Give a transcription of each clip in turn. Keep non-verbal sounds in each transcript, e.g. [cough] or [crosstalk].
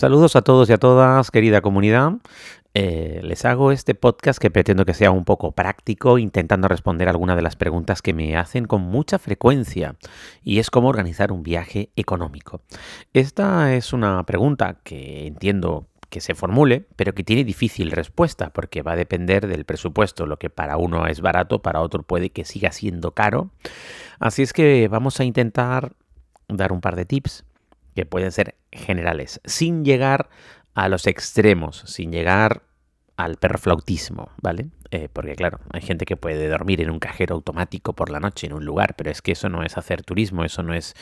Saludos a todos y a todas, querida comunidad. Eh, les hago este podcast que pretendo que sea un poco práctico, intentando responder algunas de las preguntas que me hacen con mucha frecuencia, y es cómo organizar un viaje económico. Esta es una pregunta que entiendo que se formule, pero que tiene difícil respuesta, porque va a depender del presupuesto. Lo que para uno es barato, para otro puede que siga siendo caro. Así es que vamos a intentar dar un par de tips que pueden ser generales, sin llegar a los extremos, sin llegar al perflautismo, ¿vale? Eh, porque claro, hay gente que puede dormir en un cajero automático por la noche en un lugar, pero es que eso no es hacer turismo, eso no es,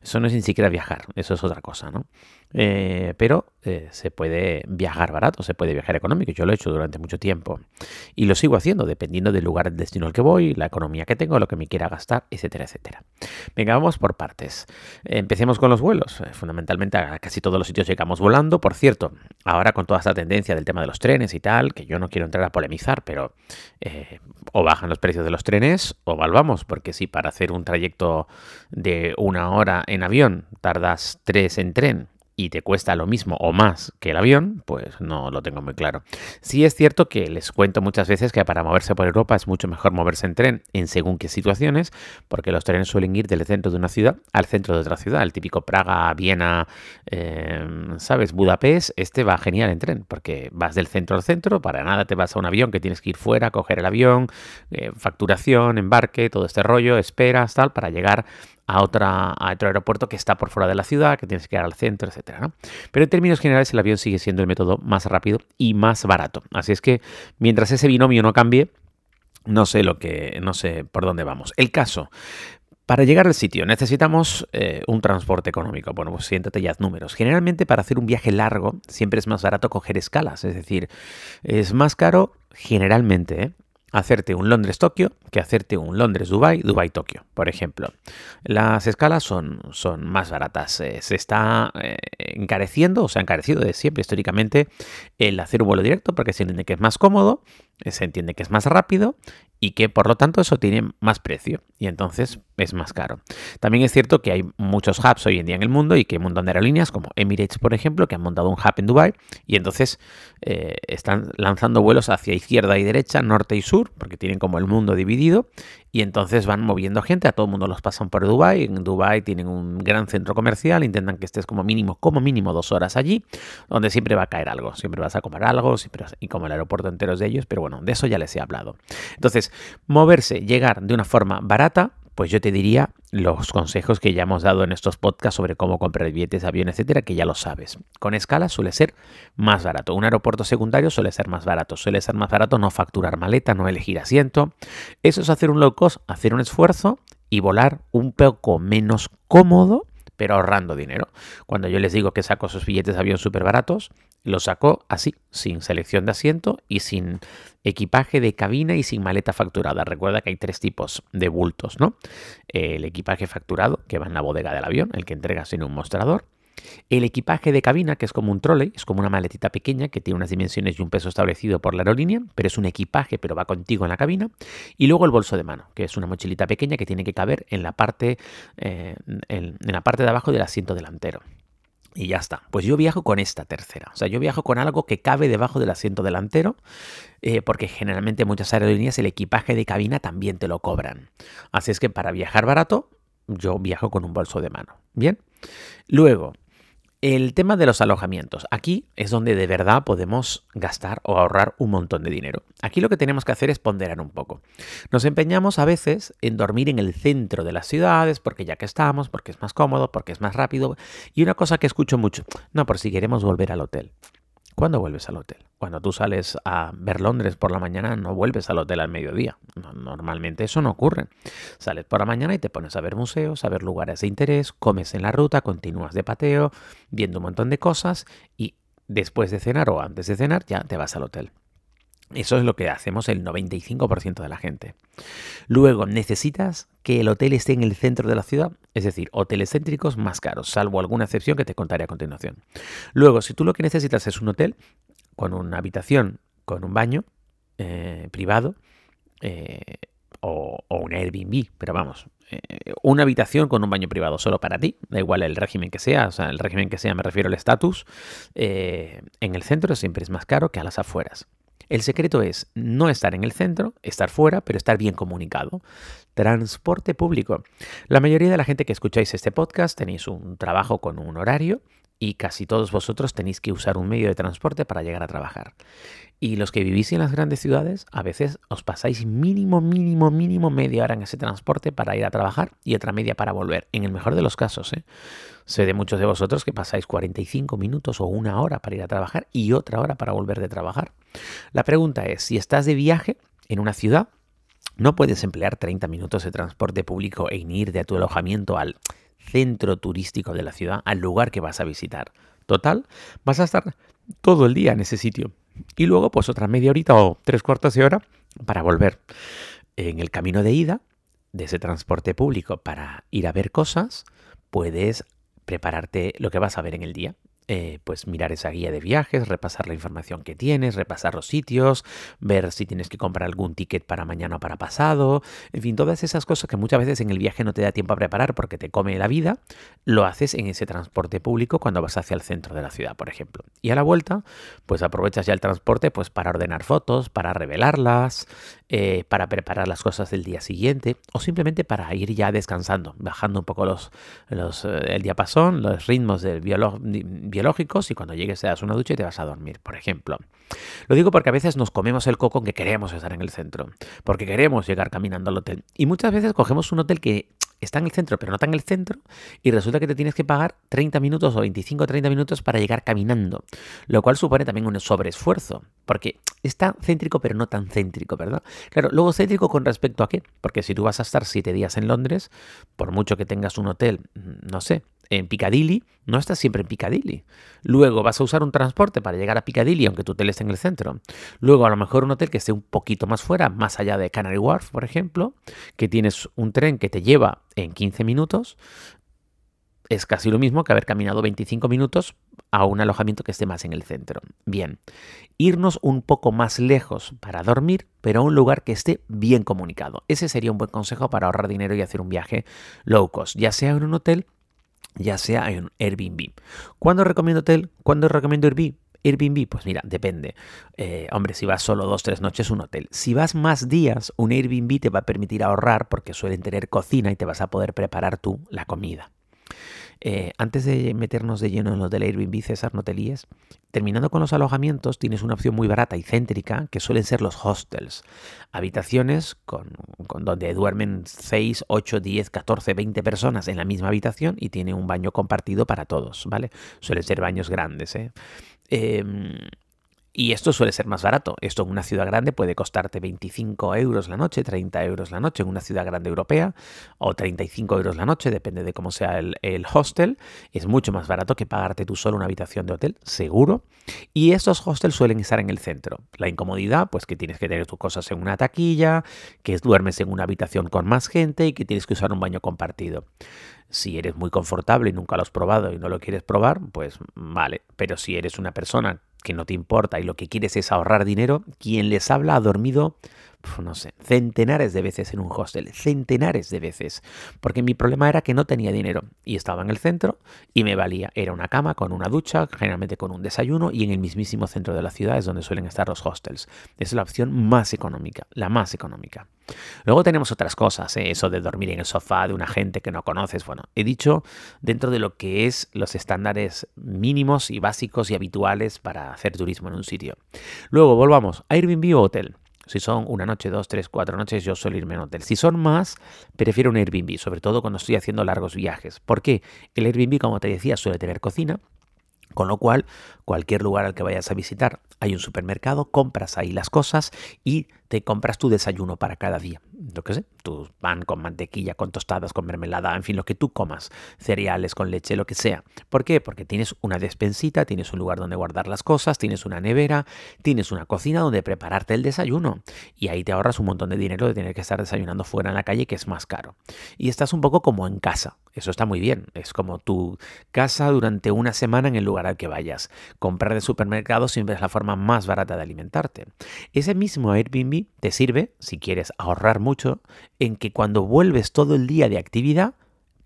eso no es ni siquiera viajar, eso es otra cosa, ¿no? Eh, pero eh, se puede viajar barato, se puede viajar económico. Yo lo he hecho durante mucho tiempo y lo sigo haciendo dependiendo del lugar, del destino al que voy, la economía que tengo, lo que me quiera gastar, etcétera, etcétera. Venga, vamos por partes. Empecemos con los vuelos. Fundamentalmente a casi todos los sitios llegamos volando. Por cierto, ahora con toda esta tendencia del tema de los trenes y tal, que yo no quiero entrar a polemizar, pero eh, o bajan los precios de los trenes o volvamos, porque si para hacer un trayecto de una hora en avión tardas tres en tren y te cuesta lo mismo o más que el avión, pues no lo tengo muy claro. Sí es cierto que les cuento muchas veces que para moverse por Europa es mucho mejor moverse en tren en según qué situaciones, porque los trenes suelen ir del centro de una ciudad al centro de otra ciudad. El típico Praga, Viena, em, ¿sabes? Budapest, este va genial en tren, porque vas del centro al centro, para nada te vas a un avión que tienes que ir fuera, coger el avión, eh, facturación, embarque, todo este rollo, esperas, tal, para llegar a, otra, otro aeropuerto que está por fuera de la ciudad, que tienes que ir al centro, etc. Pero en términos generales el avión sigue siendo el método más rápido y más barato. Así es que mientras ese binomio no cambie, no sé lo que, no sé por dónde vamos. El caso, para llegar al sitio necesitamos eh, un transporte económico. Bueno, pues siéntate ya números. Generalmente para hacer un viaje largo siempre es más barato coger escalas, es decir, es más caro generalmente, ¿eh? Hacerte un Londres-Tokio que hacerte un Londres-Dubai, Dubai-Tokio, por ejemplo. Las escalas son, son más baratas. Eh, se está eh, encareciendo, o se ha encarecido de siempre históricamente el hacer un vuelo directo porque se entiende que es más cómodo, se entiende que es más rápido y que por lo tanto eso tiene más precio y entonces es más caro. También es cierto que hay muchos hubs hoy en día en el mundo y que un montón de aerolíneas como Emirates, por ejemplo, que han montado un hub en Dubai y entonces eh, están lanzando vuelos hacia izquierda y derecha, norte y sur, porque tienen como el mundo dividido y entonces van moviendo gente, a todo el mundo los pasan por Dubai, en Dubai tienen un gran centro comercial, intentan que estés como mínimo, como mínimo dos horas allí, donde siempre va a caer algo, siempre vas a comer algo, siempre y como el aeropuerto entero es de ellos, pero bueno, de eso ya les he hablado. Entonces, moverse, llegar de una forma barata, pues yo te diría los consejos que ya hemos dado en estos podcasts sobre cómo comprar billetes, avión, etcétera, que ya lo sabes. Con escala suele ser más barato. Un aeropuerto secundario suele ser más barato. Suele ser más barato no facturar maleta, no elegir asiento. Eso es hacer un low cost, hacer un esfuerzo y volar un poco menos cómodo pero ahorrando dinero. Cuando yo les digo que saco esos billetes de avión súper baratos, los saco así, sin selección de asiento y sin equipaje de cabina y sin maleta facturada. Recuerda que hay tres tipos de bultos, ¿no? El equipaje facturado, que va en la bodega del avión, el que entregas en un mostrador. El equipaje de cabina, que es como un trolley, es como una maletita pequeña que tiene unas dimensiones y un peso establecido por la aerolínea, pero es un equipaje, pero va contigo en la cabina. Y luego el bolso de mano, que es una mochilita pequeña que tiene que caber en la parte, eh, en la parte de abajo del asiento delantero. Y ya está. Pues yo viajo con esta tercera. O sea, yo viajo con algo que cabe debajo del asiento delantero, eh, porque generalmente muchas aerolíneas el equipaje de cabina también te lo cobran. Así es que para viajar barato, yo viajo con un bolso de mano. Bien. Luego, el tema de los alojamientos. Aquí es donde de verdad podemos gastar o ahorrar un montón de dinero. Aquí lo que tenemos que hacer es ponderar un poco. Nos empeñamos a veces en dormir en el centro de las ciudades porque ya que estamos, porque es más cómodo, porque es más rápido. Y una cosa que escucho mucho, no, por si queremos volver al hotel. ¿Cuándo vuelves al hotel? Cuando tú sales a ver Londres por la mañana, no vuelves al hotel al mediodía. Normalmente eso no ocurre. Sales por la mañana y te pones a ver museos, a ver lugares de interés, comes en la ruta, continúas de pateo, viendo un montón de cosas y después de cenar o antes de cenar ya te vas al hotel. Eso es lo que hacemos el 95% de la gente. Luego, necesitas que el hotel esté en el centro de la ciudad, es decir, hoteles céntricos más caros, salvo alguna excepción que te contaré a continuación. Luego, si tú lo que necesitas es un hotel con una habitación, con un baño eh, privado, eh, o, un Airbnb, pero vamos, eh, una habitación con un baño privado solo para ti, da igual el régimen que sea, o sea, el régimen que sea me refiero al estatus, en el centro siempre es más caro que a las afueras. El secreto es no estar en el centro, estar fuera, pero estar bien comunicado. Transporte público. La mayoría de la gente que escucháis este podcast tenéis un trabajo con un horario y casi todos vosotros tenéis que usar un medio de transporte para llegar a trabajar. Y los que vivís en las grandes ciudades, a veces os pasáis mínimo, mínimo, mínimo media hora en ese transporte para ir a trabajar y otra media para volver, en el mejor de los casos. ¿eh? Sé de muchos de vosotros que pasáis 45 minutos o una hora para ir a trabajar y otra hora para volver de trabajar. La pregunta es, si estás de viaje en una ciudad, no puedes emplear 30 minutos de transporte público e ir de tu alojamiento al centro turístico de la ciudad, al lugar que vas a visitar. Total, vas a estar todo el día en ese sitio. Y luego, pues otra media horita o tres cuartos de hora para volver. En el camino de ida de ese transporte público para ir a ver cosas, puedes prepararte lo que vas a ver en el día. Eh, pues mirar esa guía de viajes, repasar la información que tienes, repasar los sitios, ver si tienes que comprar algún ticket para mañana o para pasado, en fin, todas esas cosas que muchas veces en el viaje no te da tiempo a preparar porque te come la vida, lo haces en ese transporte público cuando vas hacia el centro de la ciudad, por ejemplo. Y a la vuelta, pues aprovechas ya el transporte pues para ordenar fotos, para revelarlas, eh, para preparar las cosas del día siguiente o simplemente para ir ya descansando, bajando un poco los, los eh, el diapasón, los ritmos del biológicos y cuando llegues te das una ducha y te vas a dormir, por ejemplo. Lo digo porque a veces nos comemos el coco en que queremos estar en el centro, porque queremos llegar caminando al hotel. Y muchas veces cogemos un hotel que está en el centro, pero no está en el centro, y resulta que te tienes que pagar 30 minutos o 25 o 30 minutos para llegar caminando, lo cual supone también un sobreesfuerzo, porque está céntrico, pero no tan céntrico, ¿verdad? Claro, luego céntrico con respecto a qué, porque si tú vas a estar 7 días en Londres, por mucho que tengas un hotel, no sé, en Piccadilly, no estás siempre en Piccadilly. Luego vas a usar un transporte para llegar a Piccadilly, aunque tu hotel esté en el centro. Luego a lo mejor un hotel que esté un poquito más fuera, más allá de Canary Wharf, por ejemplo, que tienes un tren que te lleva en 15 minutos. Es casi lo mismo que haber caminado 25 minutos a un alojamiento que esté más en el centro. Bien, irnos un poco más lejos para dormir, pero a un lugar que esté bien comunicado. Ese sería un buen consejo para ahorrar dinero y hacer un viaje low cost, ya sea en un hotel ya sea en Airbnb. ¿Cuándo recomiendo hotel? ¿Cuándo recomiendo Airbnb? Airbnb, pues mira, depende. Eh, hombre, si vas solo dos, tres noches, un hotel. Si vas más días, un Airbnb te va a permitir ahorrar porque suelen tener cocina y te vas a poder preparar tú la comida. Eh, antes de meternos de lleno en lo del Airbnb, César, no. Terminando con los alojamientos, tienes una opción muy barata y céntrica que suelen ser los hostels. Habitaciones con, donde duermen 6, 8, 10, 14, 20 personas en la misma habitación y tiene un baño compartido para todos, ¿vale? Suelen ser baños grandes, ¿eh? eh y esto suele ser más barato. Esto en una ciudad grande puede costarte 25 euros la noche, 30 euros la noche en una ciudad grande europea, o 35 euros la noche, depende de cómo sea el, hostel. Es mucho más barato que pagarte tú solo una habitación de hotel, seguro. Y estos hostels suelen estar en el centro. La incomodidad, pues que tienes que tener tus cosas en una taquilla, que duermes en una habitación con más gente y que tienes que usar un baño compartido. Si eres muy confortable y nunca lo has probado y no lo quieres probar, pues vale. Pero si eres una persona que no te importa y lo que quieres es ahorrar dinero, quien les habla ha dormido no sé, centenares de veces en un hostel, centenares de veces, porque mi problema era que no tenía dinero y estaba en el centro y me valía, era una cama con una ducha, generalmente con un desayuno y en el mismísimo centro de la ciudad es donde suelen estar los hostels. Es la opción más económica, la más económica. Luego tenemos otras cosas, ¿eh? eso de dormir en el sofá de una gente que no conoces. Bueno, he dicho dentro de lo que es los estándares mínimos y básicos y habituales para hacer turismo en un sitio. Luego volvamos, Airbnb o hotel. Si son una noche, dos, tres, cuatro noches, yo suelo irme en hotel. Si son más, prefiero un Airbnb, sobre todo cuando estoy haciendo largos viajes. ¿Por qué? El Airbnb, como te decía, suele tener cocina, con lo cual, cualquier lugar al que vayas a visitar, hay un supermercado, compras ahí las cosas y te compras tu desayuno para cada día. Lo que sé, tu pan con mantequilla, con tostadas, con mermelada, en fin, lo que tú comas, cereales con leche, lo que sea. ¿Por qué? Porque tienes una despensita, tienes un lugar donde guardar las cosas, tienes una nevera, tienes una cocina donde prepararte el desayuno. Y ahí te ahorras un montón de dinero de tener que estar desayunando fuera en la calle, que es más caro. Y estás un poco como en casa. Eso está muy bien. Es como tu casa durante una semana en el lugar al que vayas. Comprar de supermercado siempre es la forma más barata de alimentarte. Ese mismo Airbnb te sirve, si quieres ahorrar mucho, en que cuando vuelves todo el día de actividad,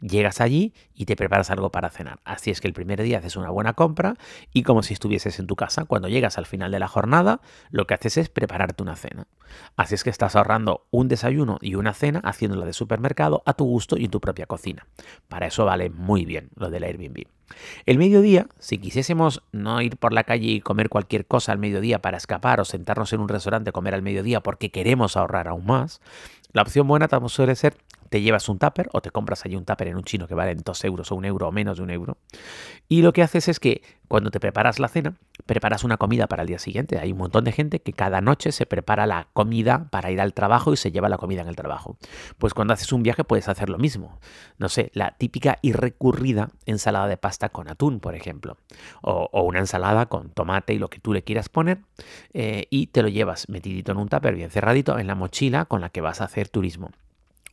Llegas allí y te preparas algo para cenar. Así es que el primer día haces una buena compra y como si estuvieses en tu casa, cuando llegas al final de la jornada, lo que haces es prepararte una cena. Así es que estás ahorrando un desayuno y una cena haciéndola de supermercado a tu gusto y en tu propia cocina. Para eso vale muy bien lo del Airbnb. El mediodía, si quisiésemos no ir por la calle y comer cualquier cosa al mediodía para escapar o sentarnos en un restaurante a comer al mediodía porque queremos ahorrar aún más, la opción buena suele ser te llevas un tupper o te compras allí un tupper en un chino que vale 2 euros o un euro o menos de un euro. Y lo que haces es que cuando te preparas la cena, preparas una comida para el día siguiente. Hay un montón de gente que cada noche se prepara la comida para ir al trabajo y se lleva la comida en el trabajo. Pues cuando haces un viaje puedes hacer lo mismo. No sé, la típica y recurrida ensalada de pasta con atún, por ejemplo. O, una ensalada con tomate y lo que tú le quieras poner. Eh, y te lo llevas metidito en un tupper bien cerradito en la mochila con la que vas a hacer turismo.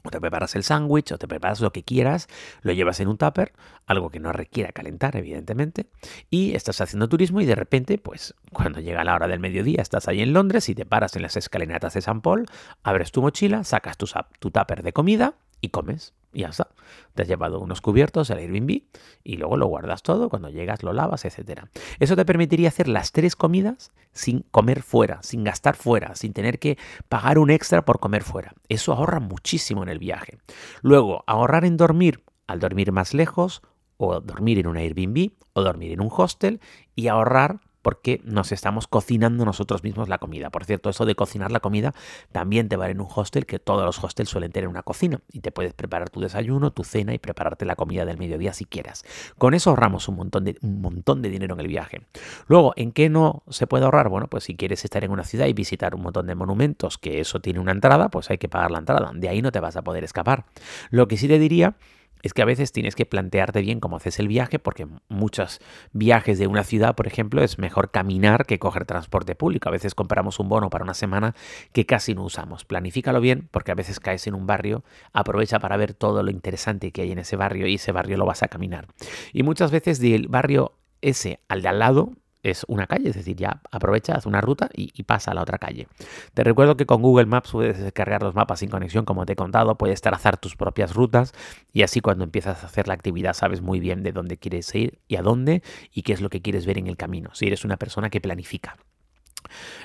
O te preparas el sándwich o te preparas lo que quieras, lo llevas en un tupper, algo que no requiera calentar, evidentemente, y estás haciendo turismo y de repente, pues cuando llega la hora del mediodía, estás ahí en Londres y te paras en las escalinatas de San Paul, abres tu mochila, sacas tu, tu tupper de comida y comes. Y ya está. Te has llevado unos cubiertos al Airbnb y luego lo guardas todo, cuando llegas lo lavas, etc. Eso te permitiría hacer las tres comidas sin comer fuera, sin gastar fuera, sin tener que pagar un extra por comer fuera. Eso ahorra muchísimo en el viaje. Luego, ahorrar en dormir, al dormir más lejos, o dormir en un Airbnb, o dormir en un hostel, y ahorrar porque nos estamos cocinando nosotros mismos la comida. Por cierto, eso de cocinar la comida también te vale en un hostel, que todos los hostels suelen tener una cocina y te puedes preparar tu desayuno, tu cena y prepararte la comida del mediodía si quieras. Con eso ahorramos un montón de, un montón de dinero en el viaje. Luego, ¿en qué no se puede ahorrar? Bueno, pues si quieres estar en una ciudad y visitar un montón de monumentos, que eso tiene una entrada, pues hay que pagar la entrada. De ahí no te vas a poder escapar. Lo que sí te diría es que a veces tienes que plantearte bien cómo haces el viaje, porque muchos viajes de una ciudad, por ejemplo, es mejor caminar que coger transporte público. A veces compramos un bono para una semana que casi no usamos. Planifícalo bien, porque a veces caes en un barrio, aprovecha para ver todo lo interesante que hay en ese barrio y ese barrio lo vas a caminar. Y muchas veces del barrio ese al de al lado es una calle, es decir, ya aprovecha, hace una ruta y, pasa a la otra calle. Te recuerdo que con Google Maps puedes descargar los mapas sin conexión, como te he contado, puedes trazar tus propias rutas y así cuando empiezas a hacer la actividad sabes muy bien de dónde quieres ir y a dónde y qué es lo que quieres ver en el camino, si eres una persona que planifica.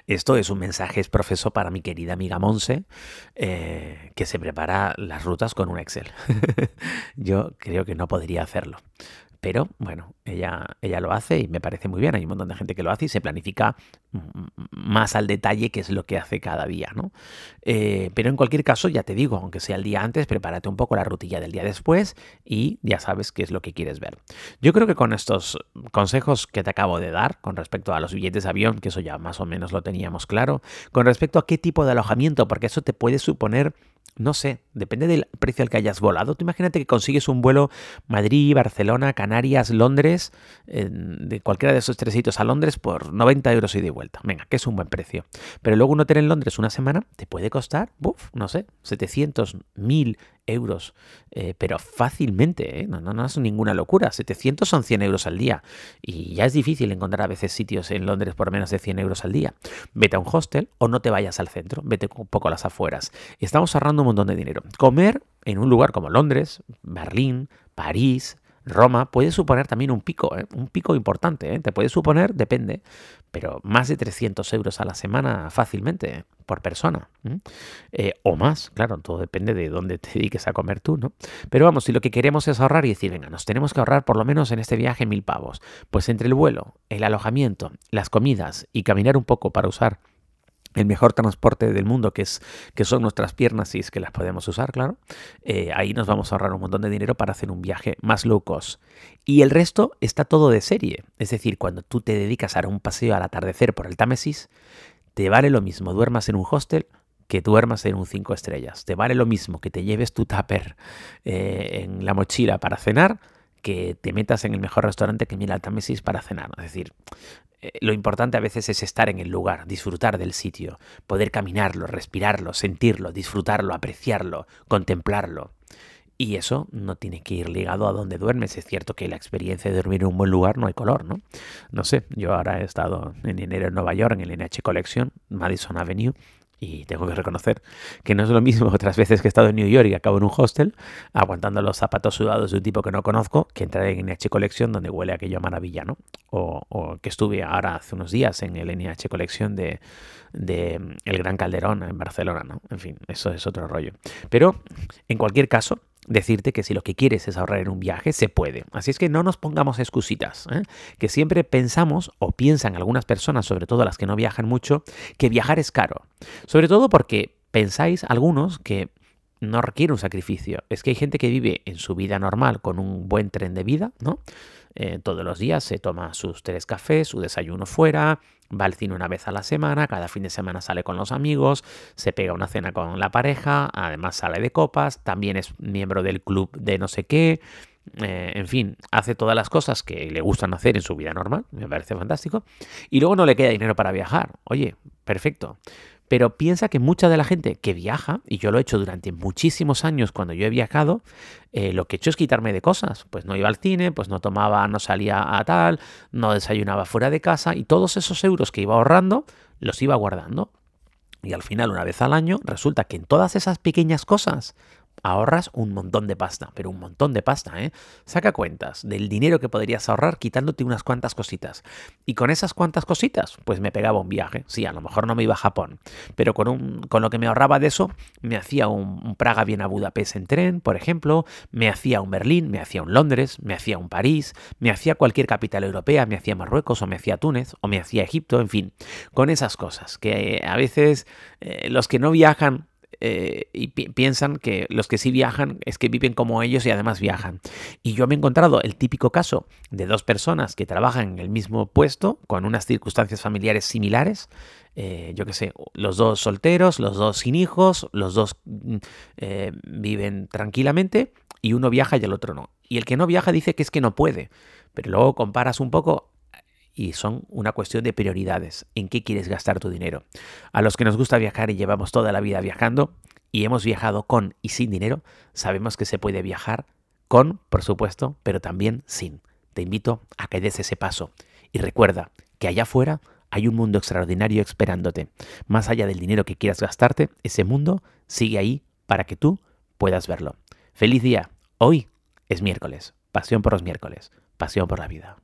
Esto es un mensaje es profeso para mi querida amiga Monse, eh, que se prepara las rutas con un Excel. [laughs] Yo creo que no podría hacerlo. Pero bueno, ella, ella lo hace y me parece muy bien. Hay un montón de gente que lo hace y se planifica más al detalle qué es lo que hace cada día, ¿no? Eh, pero en cualquier caso, ya te digo, aunque sea el día antes, prepárate un poco la rutilla del día después y ya sabes qué es lo que quieres ver. Yo creo que con estos consejos que te acabo de dar con respecto a los billetes de avión, que eso ya más o menos lo teníamos claro, con respecto a qué tipo de alojamiento, porque eso te puede suponer no sé, depende del precio al que hayas volado. Tú imagínate que consigues un vuelo Madrid, Barcelona, Canarias, Londres, de cualquiera de esos tres sitios a Londres por 90 euros y de vuelta. Venga, que es un buen precio. Pero luego un hotel en Londres una semana te puede costar, uf, no sé, 700, 1000 euros, eh, pero fácilmente, ¿eh? no, no, no es ninguna locura. 700 son 100 euros al día y ya es difícil encontrar a veces sitios en Londres por menos de 100 euros al día. Vete a un hostel o no te vayas al centro, vete un poco a las afueras. Estamos ahorrando un montón de dinero. Comer en un lugar como Londres, Berlín, París, Roma puede suponer también un pico, ¿eh? un pico importante. ¿eh? Te puede suponer, depende, pero más de 300 euros a la semana fácilmente ¿eh? por persona. o más, claro, todo depende de dónde te [laughs] dediques a comer tú, ¿no? Pero vamos, si lo que queremos es ahorrar y decir, venga, nos tenemos que ahorrar por lo menos en este viaje mil pavos, pues entre el vuelo, el alojamiento, las comidas y caminar un poco para usar el mejor transporte del mundo, que, es, que son nuestras piernas, si es que las podemos usar, claro, eh, ahí nos vamos a ahorrar un montón de dinero para hacer un viaje más low cost. Y el resto está todo de serie. Es decir, cuando tú te dedicas a un paseo al atardecer por el Támesis, te vale lo mismo, duermas en un hostel, que duermas en un 5 estrellas. Te vale lo mismo que te lleves tu tupper eh, en la mochila para cenar que te metas en el mejor restaurante que mira Támesis para cenar. Es decir, eh, lo importante a veces es estar en el lugar, disfrutar del sitio, poder caminarlo, respirarlo, sentirlo, disfrutarlo, apreciarlo, contemplarlo. Y eso no tiene que ir ligado a donde duermes. Es cierto que la experiencia de dormir en un buen lugar no hay color, ¿no? No sé, yo ahora he estado en enero en Nueva York, en el NH Collection, Madison Avenue, y tengo que reconocer que no es lo mismo [laughs] otras veces que he estado en New York y acabo en un hostel, aguantando los zapatos sudados de un tipo que no conozco, que entrar en NH Collection donde huele aquello a maravilla, ¿no? O, o, que estuve ahora hace unos días en el NH Collection de, de mm, El Gran Calderón en Barcelona, ¿no? En fin, eso es otro rollo. Pero, en cualquier caso, decirte que si lo que quieres es ahorrar en un viaje, se puede. Así es que no nos pongamos excusitas, ¿eh? que siempre pensamos o piensan algunas personas, sobre todo las que no viajan mucho, que viajar es caro. Sobre todo porque pensáis algunos que no requiere un sacrificio. Es que hay gente que vive en su vida normal con un buen tren de vida, ¿no? Eh, todos los días se toma sus tres cafés, su desayuno fuera, va al cine una vez a la semana, cada fin de semana sale con los amigos, se pega una cena con la pareja, además sale de copas, también es miembro del club de no sé qué, eh, en fin, hace todas las cosas que le gustan hacer en su vida normal, me parece fantástico, y luego no le queda dinero para viajar. Oye, perfecto. Pero piensa que mucha de la gente que viaja, y yo lo he hecho durante muchísimos años cuando yo he viajado, eh, lo que he hecho es quitarme de cosas. Pues no iba al cine, pues no tomaba, no salía a tal, no desayunaba fuera de casa, y todos esos euros que iba ahorrando los iba guardando. Y al final, una vez al año, resulta que en todas esas pequeñas cosas ahorras un montón de pasta, pero un montón de pasta, ¿eh? Saca cuentas del dinero que podrías ahorrar quitándote unas cuantas cositas. Y con esas cuantas cositas, pues me pegaba un viaje. Sí, a lo mejor no me iba a Japón, pero con, un, con lo que me ahorraba de eso, me hacía un, Praga bien a Budapest en tren, por ejemplo, me hacía un Berlín, me hacía un Londres, me hacía un París, me hacía cualquier capital europea, me hacía Marruecos o me hacía Túnez o me hacía Egipto, en fin, con esas cosas que a veces eh, los que no viajan eh, y pi piensan que los que sí viajan es que viven como ellos y además viajan. Y yo me he encontrado el típico caso de dos personas que trabajan en el mismo puesto con unas circunstancias familiares similares. Eh, yo qué sé, los dos solteros, los dos sin hijos, los dos mm, eh, viven tranquilamente y uno viaja y el otro no. Y el que no viaja dice que es que no puede. Pero luego comparas un poco y son una cuestión de prioridades, en qué quieres gastar tu dinero. A los que nos gusta viajar y llevamos toda la vida viajando y hemos viajado con y sin dinero, sabemos que se puede viajar con, por supuesto, pero también sin. Te invito a que des ese paso y recuerda que allá afuera hay un mundo extraordinario esperándote. Más allá del dinero que quieras gastarte, ese mundo sigue ahí para que tú puedas verlo. Feliz día. Hoy es miércoles. Pasión por los miércoles. Pasión por la vida.